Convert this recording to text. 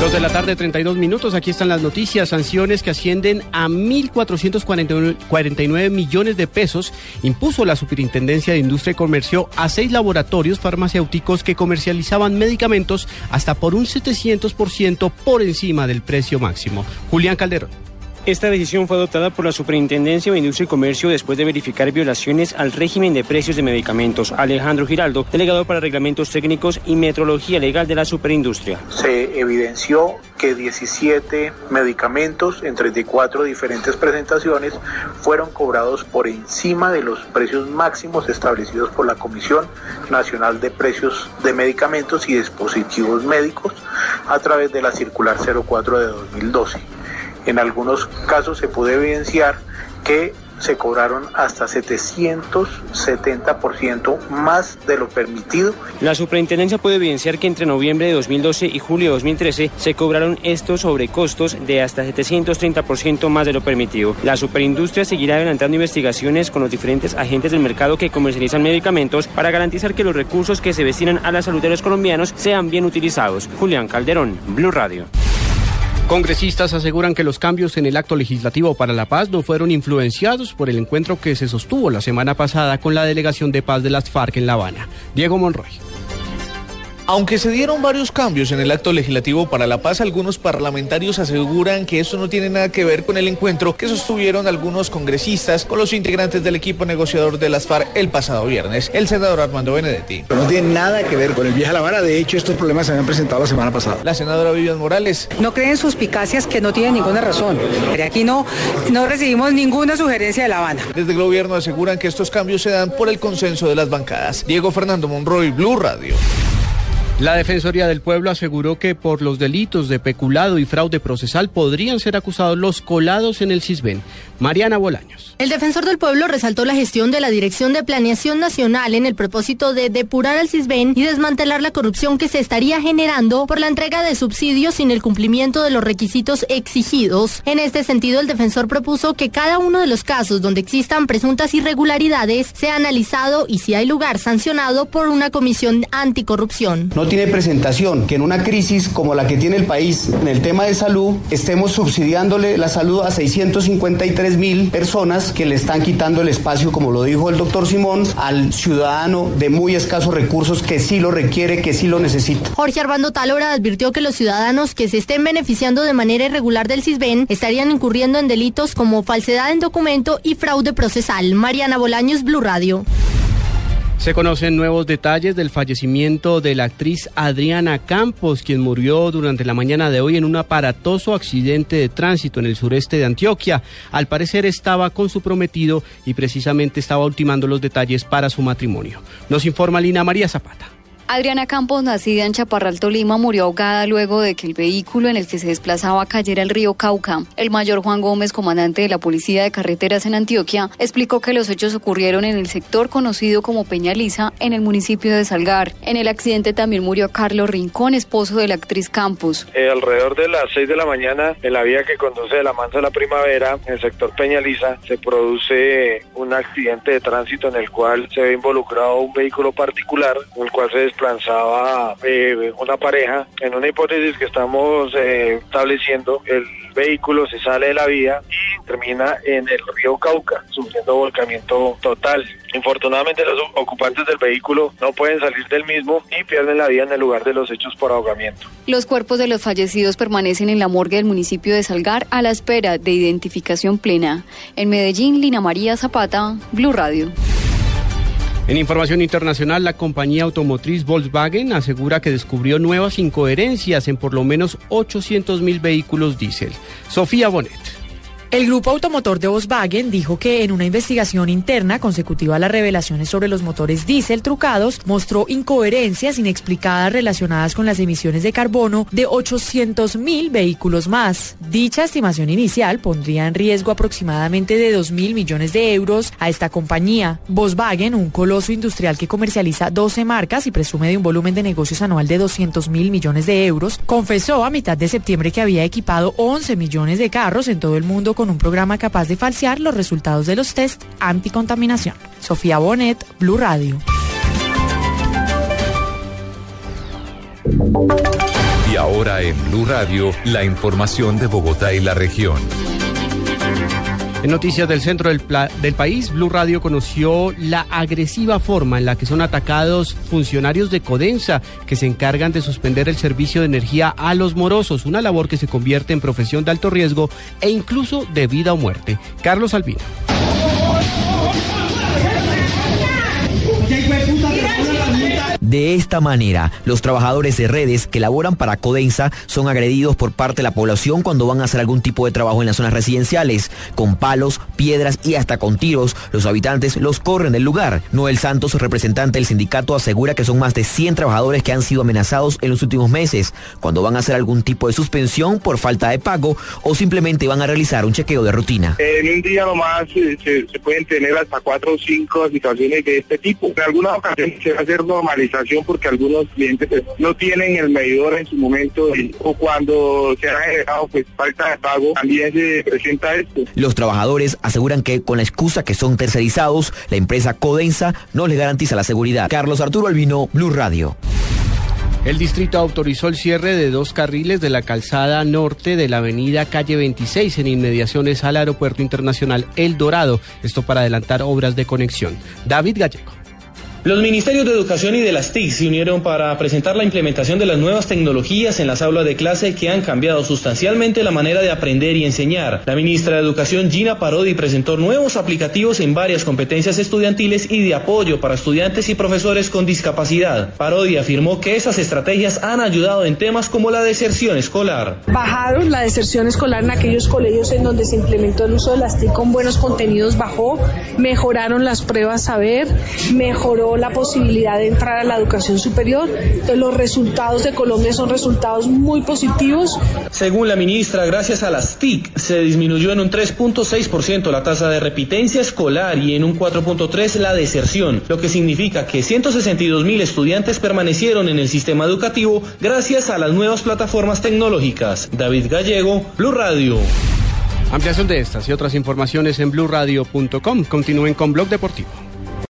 Dos de la tarde, 32 minutos. Aquí están las noticias. Sanciones que ascienden a 1.449 millones de pesos impuso la Superintendencia de Industria y Comercio a seis laboratorios farmacéuticos que comercializaban medicamentos hasta por un 700% por encima del precio máximo. Julián Calderón. Esta decisión fue adoptada por la Superintendencia de Industria y Comercio después de verificar violaciones al régimen de precios de medicamentos. Alejandro Giraldo, delegado para reglamentos técnicos y metrología legal de la superindustria. Se evidenció que 17 medicamentos en 34 diferentes presentaciones fueron cobrados por encima de los precios máximos establecidos por la Comisión Nacional de Precios de Medicamentos y Dispositivos Médicos a través de la Circular 04 de 2012. En algunos casos se pudo evidenciar que se cobraron hasta 770% más de lo permitido. La superintendencia puede evidenciar que entre noviembre de 2012 y julio de 2013 se cobraron estos sobrecostos de hasta 730% más de lo permitido. La superindustria seguirá adelantando investigaciones con los diferentes agentes del mercado que comercializan medicamentos para garantizar que los recursos que se destinan a la salud de los colombianos sean bien utilizados. Julián Calderón, Blue Radio. Congresistas aseguran que los cambios en el acto legislativo para la paz no fueron influenciados por el encuentro que se sostuvo la semana pasada con la delegación de paz de las FARC en La Habana. Diego Monroy. Aunque se dieron varios cambios en el acto legislativo para la paz, algunos parlamentarios aseguran que eso no tiene nada que ver con el encuentro que sostuvieron algunos congresistas con los integrantes del equipo negociador de las FARC el pasado viernes. El senador Armando Benedetti. No tiene nada que ver con el viaje a La Habana. De hecho, estos problemas se habían presentado la semana pasada. La senadora Vivian Morales. No creen suspicacias que no tienen ninguna razón. Aquí no, no recibimos ninguna sugerencia de La Habana. Desde el gobierno aseguran que estos cambios se dan por el consenso de las bancadas. Diego Fernando Monroy, Blue Radio. La Defensoría del Pueblo aseguró que por los delitos de peculado y fraude procesal podrían ser acusados los colados en el CISBEN. Mariana Bolaños. El defensor del pueblo resaltó la gestión de la Dirección de Planeación Nacional en el propósito de depurar al CISBEN y desmantelar la corrupción que se estaría generando por la entrega de subsidios sin el cumplimiento de los requisitos exigidos. En este sentido, el defensor propuso que cada uno de los casos donde existan presuntas irregularidades sea analizado y si hay lugar sancionado por una comisión anticorrupción. No tiene presentación que en una crisis como la que tiene el país en el tema de salud estemos subsidiándole la salud a 653 mil personas que le están quitando el espacio, como lo dijo el doctor Simón, al ciudadano de muy escasos recursos que sí lo requiere, que sí lo necesita. Jorge Armando Talora advirtió que los ciudadanos que se estén beneficiando de manera irregular del CISBEN estarían incurriendo en delitos como falsedad en documento y fraude procesal. Mariana Bolaños, Blue Radio. Se conocen nuevos detalles del fallecimiento de la actriz Adriana Campos, quien murió durante la mañana de hoy en un aparatoso accidente de tránsito en el sureste de Antioquia. Al parecer estaba con su prometido y precisamente estaba ultimando los detalles para su matrimonio. Nos informa Lina María Zapata. Adriana Campos, nacida en Chaparral, Tolima, murió ahogada luego de que el vehículo en el que se desplazaba cayera al río Cauca. El mayor Juan Gómez, comandante de la Policía de Carreteras en Antioquia, explicó que los hechos ocurrieron en el sector conocido como Peñaliza, en el municipio de Salgar. En el accidente también murió Carlos Rincón, esposo de la actriz Campos. Eh, alrededor de las 6 de la mañana, en la vía que conduce de la Manza a la Primavera, en el sector Peñaliza, se produce un accidente de tránsito en el cual se ve involucrado un vehículo particular, en el cual se desplazaba eh, una pareja. En una hipótesis que estamos eh, estableciendo, el vehículo se sale de la vía y termina en el río Cauca, sufriendo volcamiento total. Infortunadamente los ocupantes del vehículo no pueden salir del mismo y pierden la vida en el lugar de los hechos por ahogamiento. Los cuerpos de los fallecidos permanecen en la morgue del municipio de Salgar a la espera de identificación plena. En Medellín, Lina María Zapata, Blue Radio. En información internacional, la compañía automotriz Volkswagen asegura que descubrió nuevas incoherencias en por lo menos 800 mil vehículos diésel. Sofía Bonet. El grupo automotor de Volkswagen dijo que en una investigación interna consecutiva a las revelaciones sobre los motores diésel trucados, mostró incoherencias inexplicadas relacionadas con las emisiones de carbono de 800 mil vehículos más. Dicha estimación inicial pondría en riesgo aproximadamente de 2 mil millones de euros a esta compañía. Volkswagen, un coloso industrial que comercializa 12 marcas y presume de un volumen de negocios anual de 200 mil millones de euros, confesó a mitad de septiembre que había equipado 11 millones de carros en todo el mundo con un programa capaz de falsear los resultados de los test anticontaminación. Sofía Bonet, Blue Radio. Y ahora en Blue Radio, la información de Bogotá y la región. En noticias del centro del, país, Blue Radio conoció la agresiva forma en la que son atacados funcionarios de Codensa que se encargan de suspender el servicio de energía a los morosos, una labor que se convierte en profesión de alto riesgo e incluso de vida o muerte. Carlos Albino. De esta manera, los trabajadores de redes que laboran para Codensa son agredidos por parte de la población cuando van a hacer algún tipo de trabajo en las zonas residenciales. Con palos, piedras y hasta con tiros, los habitantes los corren del lugar. Noel Santos, representante del sindicato, asegura que son más de 100 trabajadores que han sido amenazados en los últimos meses cuando van a hacer algún tipo de suspensión por falta de pago o simplemente van a realizar un chequeo de rutina. En un día nomás se, se, se pueden tener hasta cuatro o cinco situaciones de este tipo. En algunas ocasiones se va a hacer normalización porque algunos clientes pues, no tienen el medidor en su momento o cuando se ha generado pues falta de pago también se presenta esto. Los trabajadores aseguran que con la excusa que son tercerizados, la empresa Codensa no les garantiza la seguridad. Carlos Arturo Albino, Blue Radio. El distrito autorizó el cierre de dos carriles de la calzada norte de la avenida Calle 26 en inmediaciones al Aeropuerto Internacional El Dorado, esto para adelantar obras de conexión. David Gallego. Los ministerios de Educación y de las TIC se unieron para presentar la implementación de las nuevas tecnologías en las aulas de clase que han cambiado sustancialmente la manera de aprender y enseñar. La ministra de Educación, Gina Parodi, presentó nuevos aplicativos en varias competencias estudiantiles y de apoyo para estudiantes y profesores con discapacidad. Parodi afirmó que esas estrategias han ayudado en temas como la deserción escolar. Bajaron la deserción escolar en aquellos colegios en donde se implementó el uso de las TIC con buenos contenidos, bajó, mejoraron las pruebas saber, mejoró la posibilidad de entrar a la educación superior. Entonces, los resultados de Colombia son resultados muy positivos. Según la ministra, gracias a las TIC se disminuyó en un 3.6% la tasa de repitencia escolar y en un 4.3% la deserción, lo que significa que 162 mil estudiantes permanecieron en el sistema educativo gracias a las nuevas plataformas tecnológicas. David Gallego, Blue Radio. Ampliación de estas y otras informaciones en blueradio.com. Continúen con Blog Deportivo.